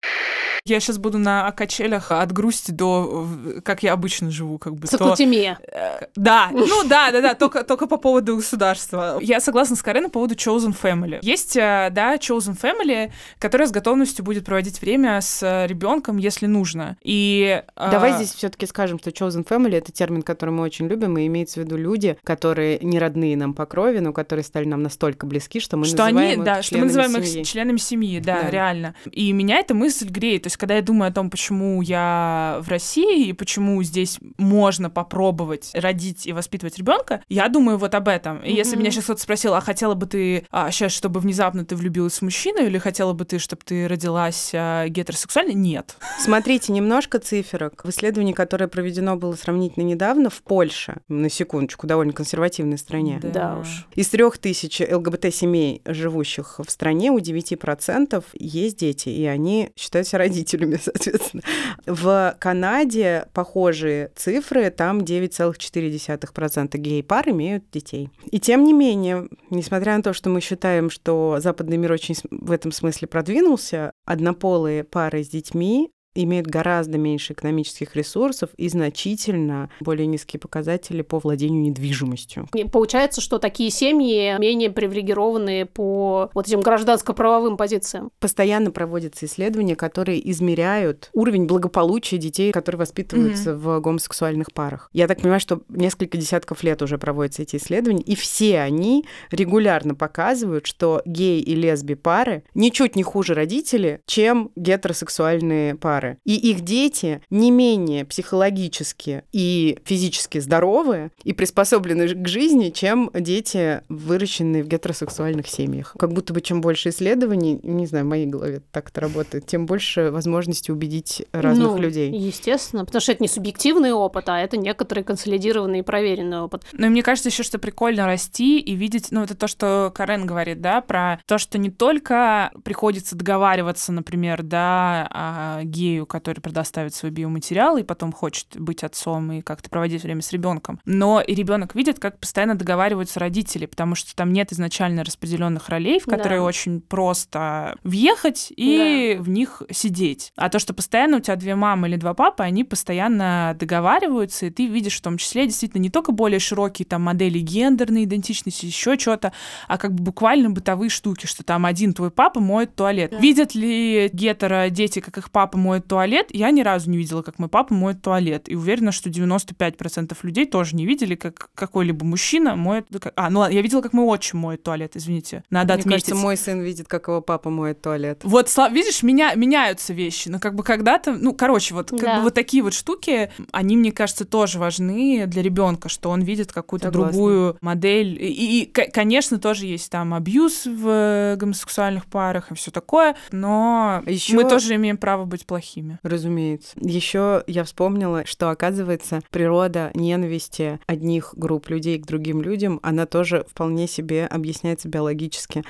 Я сейчас буду на качелях от грусти до, как я обычно живу, как бы. Сокутиме. То... Да, ну да, да, да, только, только по поводу государства. Я согласна с Карен по поводу Chosen Family. Есть, э, да, Chosen Family, которая с готовностью будет проводить время с ребенком, если нужно. И... Э, Давай а... здесь все-таки скажем, что Chosen Family — это термин, который мы очень любим, и имеется в виду люди, которые не родные нам по крови, но которые стали нам настолько близки, что мы что называем они, их да, что мы называем семьи. их членами семьи, да, да, реально. И меня эта мысль греет есть, когда я думаю о том, почему я в России и почему здесь можно попробовать родить и воспитывать ребенка, я думаю вот об этом. И mm-hmm. если меня сейчас кто-то спросил, а хотела бы ты а, сейчас, чтобы внезапно ты влюбилась в мужчину, или хотела бы ты, чтобы ты родилась а, гетеросексуальной? Нет. Смотрите, немножко циферок. В исследовании, которое проведено было сравнительно недавно в Польше, на секундочку, довольно консервативной стране. Да, да уж. Из трех тысяч ЛГБТ-семей, живущих в стране, у 9% есть дети, и они считаются родителями родителями, соответственно. В Канаде похожие цифры, там 9,4% гей-пар имеют детей. И тем не менее, несмотря на то, что мы считаем, что западный мир очень в этом смысле продвинулся, однополые пары с детьми имеют гораздо меньше экономических ресурсов и значительно более низкие показатели по владению недвижимостью. И получается, что такие семьи менее привилегированные по вот этим гражданско-правовым позициям. Постоянно проводятся исследования, которые измеряют уровень благополучия детей, которые воспитываются mm-hmm. в гомосексуальных парах. Я так понимаю, что несколько десятков лет уже проводятся эти исследования, и все они регулярно показывают, что гей и лесби пары ничуть не хуже родители, чем гетеросексуальные пары пары. И их дети не менее психологически и физически здоровы и приспособлены к жизни, чем дети, выращенные в гетеросексуальных семьях. Как будто бы чем больше исследований, не знаю, в моей голове так это работает, тем больше возможности убедить разных ну, людей. Естественно, потому что это не субъективный опыт, а это некоторый консолидированный и проверенный опыт. Ну и мне кажется еще, что прикольно расти и видеть, ну это то, что Карен говорит, да, про то, что не только приходится договариваться, например, да, о геи гею, который предоставит свой биоматериал и потом хочет быть отцом и как-то проводить время с ребенком. Но и ребенок видит, как постоянно договариваются родители, потому что там нет изначально распределенных ролей, в которые да. очень просто въехать и да. в них сидеть. А то, что постоянно у тебя две мамы или два папы, они постоянно договариваются, и ты видишь в том числе действительно не только более широкие там модели гендерной идентичности, еще что-то, а как бы буквально бытовые штуки, что там один твой папа моет туалет. Да. Видят ли гетеро дети, как их папа моет моет туалет. Я ни разу не видела, как мой папа моет туалет. И уверена, что 95% людей тоже не видели, как какой-либо мужчина моет... А, ну ладно, я видела, как мой отчим моет туалет, извините. Надо Мне отметить. кажется, мой сын видит, как его папа моет туалет. Вот, видишь, меня, меняются вещи. Но как бы когда-то... Ну, короче, вот как Да. бы вот такие вот штуки, они, мне кажется, тоже важны для ребенка, что он видит какую-то другую модель. И, и, конечно, тоже есть там абьюз в гомосексуальных парах и все такое, но Ещё- мы тоже имеем право быть плохими. Разумеется. Еще я вспомнила, что, оказывается, природа ненависти одних групп людей к другим людям, она тоже вполне себе объясняется биологически.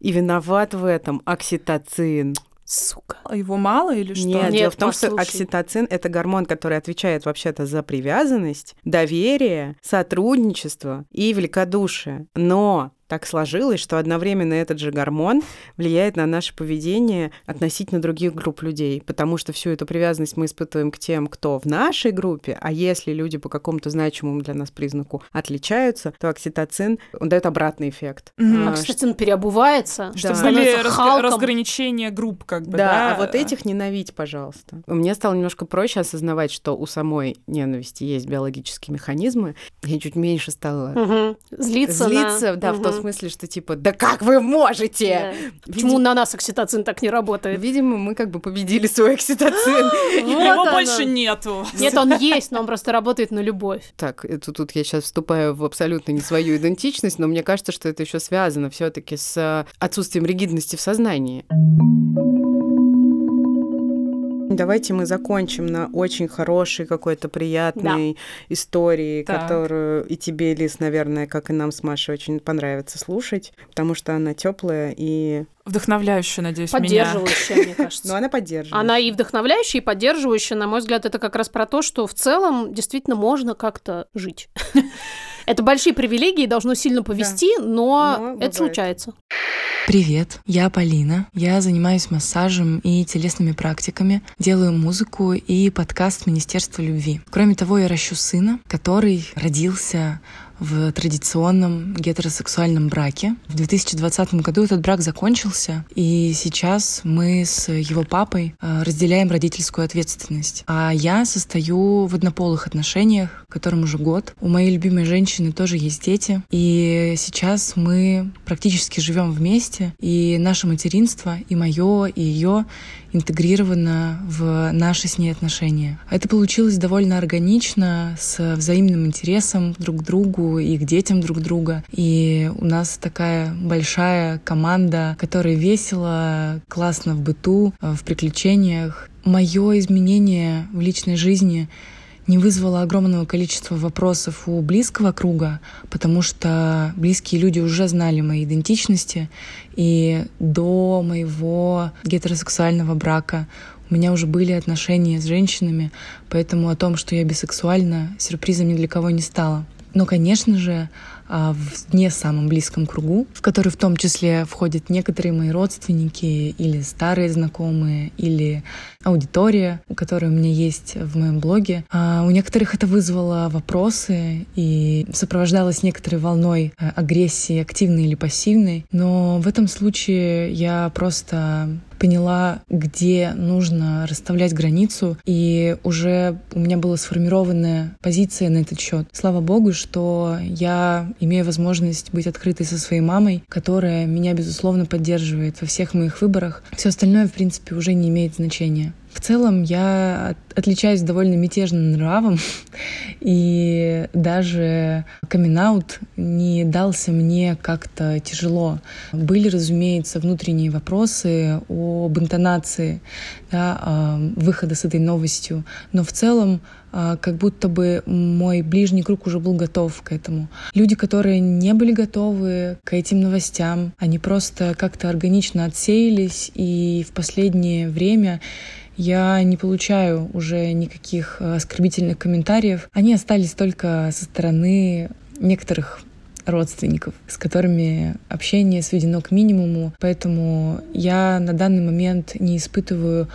И виноват в этом окситоцин. Сука. А Его мало или что? Нет, Нет, дело в том, что послушай. окситоцин — это гормон, который отвечает вообще-то за привязанность, доверие, сотрудничество и великодушие. Но так сложилось, что одновременно этот же гормон влияет на наше поведение относительно других групп людей, потому что всю эту привязанность мы испытываем к тем, кто в нашей группе, а если люди по какому-то значимому для нас признаку отличаются, то окситоцин, он дает обратный эффект. Мгм. А, Окситоцин переобувается, Чтобы Были становится разг- Халком. разграничения групп, как бы, Да, да. а вот этих ненавидь, пожалуйста. Мне стало немножко проще осознавать, что у самой ненависти есть биологические механизмы. Я чуть меньше стала Мгм. Злиться, злиться, на... да, в том Мгм. Смысле, что типа, да как вы можете? Да. Почему на нас окситоцин так не работает? Видимо, мы как бы победили свой окситоцин. Его больше нету. Нет, он есть, но он просто работает на любовь. Так, это тут я сейчас вступаю в абсолютно не свою идентичность, но мне кажется, что это еще связано все-таки с э, отсутствием ригидности в сознании. Давайте мы закончим на очень хорошей какой-то приятной истории, Так. которую и тебе, Лиз, наверное, как и нам с Машей, очень понравится слушать, потому что она теплая и... Вдохновляющая, надеюсь, меня. Поддерживающая, мне Ну, кажется. она поддерживает. Она и вдохновляющая, и поддерживающая, на мой взгляд, это как раз про то, что в целом действительно можно как-то жить. Это большие привилегии, должно сильно повести, Но но бывает. это случается. Привет, я Полина. Я занимаюсь массажем и телесными практиками, делаю музыку и подкаст Министерства любви. Кроме того, я ращу сына, который родился в традиционном гетеросексуальном браке. В 2020 году этот брак закончился, и сейчас мы с его папой э, разделяем родительскую ответственность. А я состою в однополых отношениях, которым уже год. У моей любимой женщины тоже есть дети, и сейчас мы практически живем вместе, и наше материнство, и мое, и ее интегрировано в наши с ней отношения. Это получилось довольно органично, с взаимным интересом друг к другу и к детям друг друга. И у нас такая большая команда, которая весело, классно в быту, э, в приключениях. Мое изменение в личной жизни не вызвало огромного количества вопросов у близкого круга, потому что близкие люди уже знали мои идентичности, и до моего гетеросексуального брака у меня уже были отношения с женщинами, поэтому о том, что я бисексуальна, сюрпризом ни для кого не стало. Но, конечно же, в не самом близком кругу, в который в том числе входят некоторые мои родственники или старые знакомые, или аудитория, которая у меня есть в моем блоге. А У некоторых это вызвало вопросы и сопровождалось некоторой волной э, агрессии, активной или пассивной. Но в этом случае я просто поняла, где нужно расставлять границу, и уже у меня была сформированная позиция на этот счет. Слава богу, что я имею возможность быть открытой со своей мамой, которая меня, безусловно, поддерживает во всех моих выборах. Все остальное, в принципе, уже не имеет значения. В целом я от- отличаюсь довольно мятежным нравом, и даже камин не дался мне как-то тяжело. Были, разумеется, внутренние вопросы об интонации да, а, выхода с этой новостью, но в целом а, как будто бы мой ближний круг уже был готов к этому. Люди, которые не были готовы к этим новостям, они просто как-то органично отсеялись, и в последнее время я не получаю уже никаких э, оскорбительных комментариев. Они остались только со стороны некоторых родственников, с которыми общение сведено к минимуму. Поэтому я на данный момент не испытываю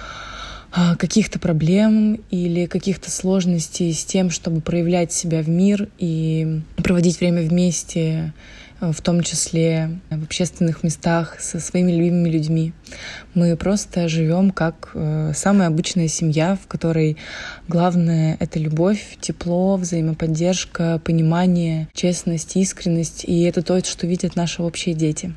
а, каких-то проблем или каких-то сложностей с тем, чтобы проявлять себя в мир и проводить время вместе в том числе в общественных местах со своими любимыми людьми. Мы просто живем как э, самая обычная семья, в которой главное — это любовь, тепло, взаимоподдержка, понимание, честность, искренность. И это то, что видят наши общие дети.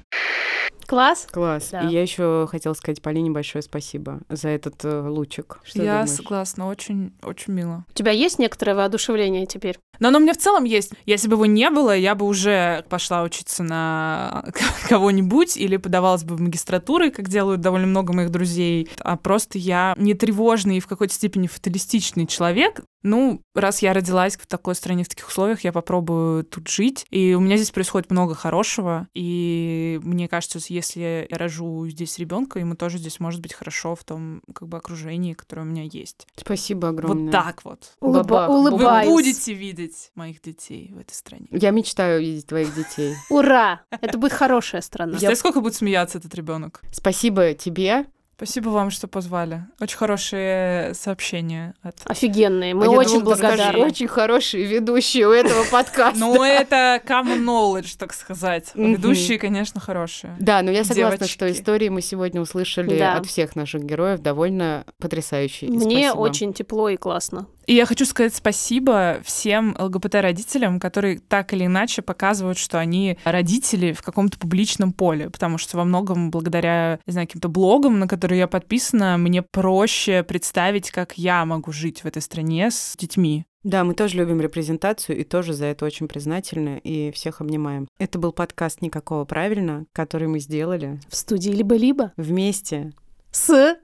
Класс. Класс. Да. И я еще хотела сказать Полине большое спасибо за этот э, лучик. Что я думаешь? согласна, очень, очень мило. У тебя есть некоторое воодушевление теперь? Но оно у меня в целом есть. Если бы его не было, я бы уже пошла учиться на кого-нибудь или подавалась бы в магистратуры, как делают довольно много моих друзей. А просто я не тревожный и в какой-то степени фаталистичный человек. Ну, раз я родилась в такой стране, в таких условиях, я попробую тут жить. И у меня здесь происходит много хорошего. И мне кажется, если я рожу здесь ребенка, ему тоже здесь может быть хорошо в том как бы окружении, которое у меня есть. Спасибо огромное. Вот так вот. Улыба- Бабах. Вы улыбаюсь. будете видеть моих детей в этой стране. Я мечтаю видеть твоих детей. Ура! Это будет хорошая страна. Представляешь, сколько будет смеяться этот ребенок? Спасибо тебе. Спасибо вам, что позвали. Очень хорошее сообщение. От... Офигенные. Мы А очень думала, благодарны. Очень хорошие ведущие у этого подкаста. Ну, это common knowledge, так сказать. Мгм. Ведущие, конечно, хорошие. Да, но я согласна, что истории мы сегодня услышали от всех наших героев довольно потрясающие. Мне очень тепло и классно. И я хочу сказать спасибо всем ЛГБТ-родителям, которые так или иначе показывают, что они родители в каком-то публичном поле, потому что во многом благодаря, не знаю, каким-то блогам, на которые я подписана, мне проще представить, как я могу жить в этой стране с детьми. Да, мы тоже любим репрезентацию и тоже за это очень признательны и всех обнимаем. Это был подкаст «Никакого правильно», который мы сделали В студии либо-либо вместе с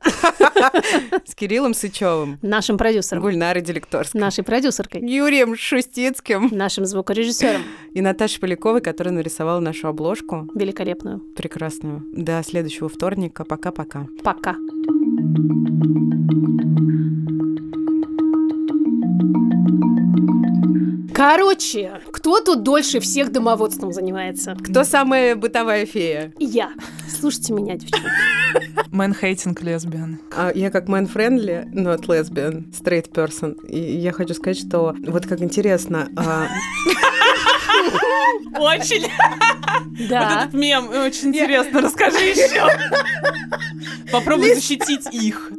с Кириллом Сычевым, нашим продюсером, Гульнарой Делекторской, нашей продюсеркой, Юрием Шустицким нашим звукорежиссером. и Наташей Поляковой, которая нарисовала нашу обложку Великолепную. прекрасную. До следующего вторника. Пока-пока. Пока. Короче, кто тут дольше всех домоводством занимается? Кто самая бытовая фея? Я. Слушайте меня, девчонки. Man-hating lesbian. А я как man-friendly, not lesbian, straight person. И я хочу сказать, что вот как интересно, а, Очень. Вот Да. этот мем очень интересно. Расскажи еще. Попробуй защитить их.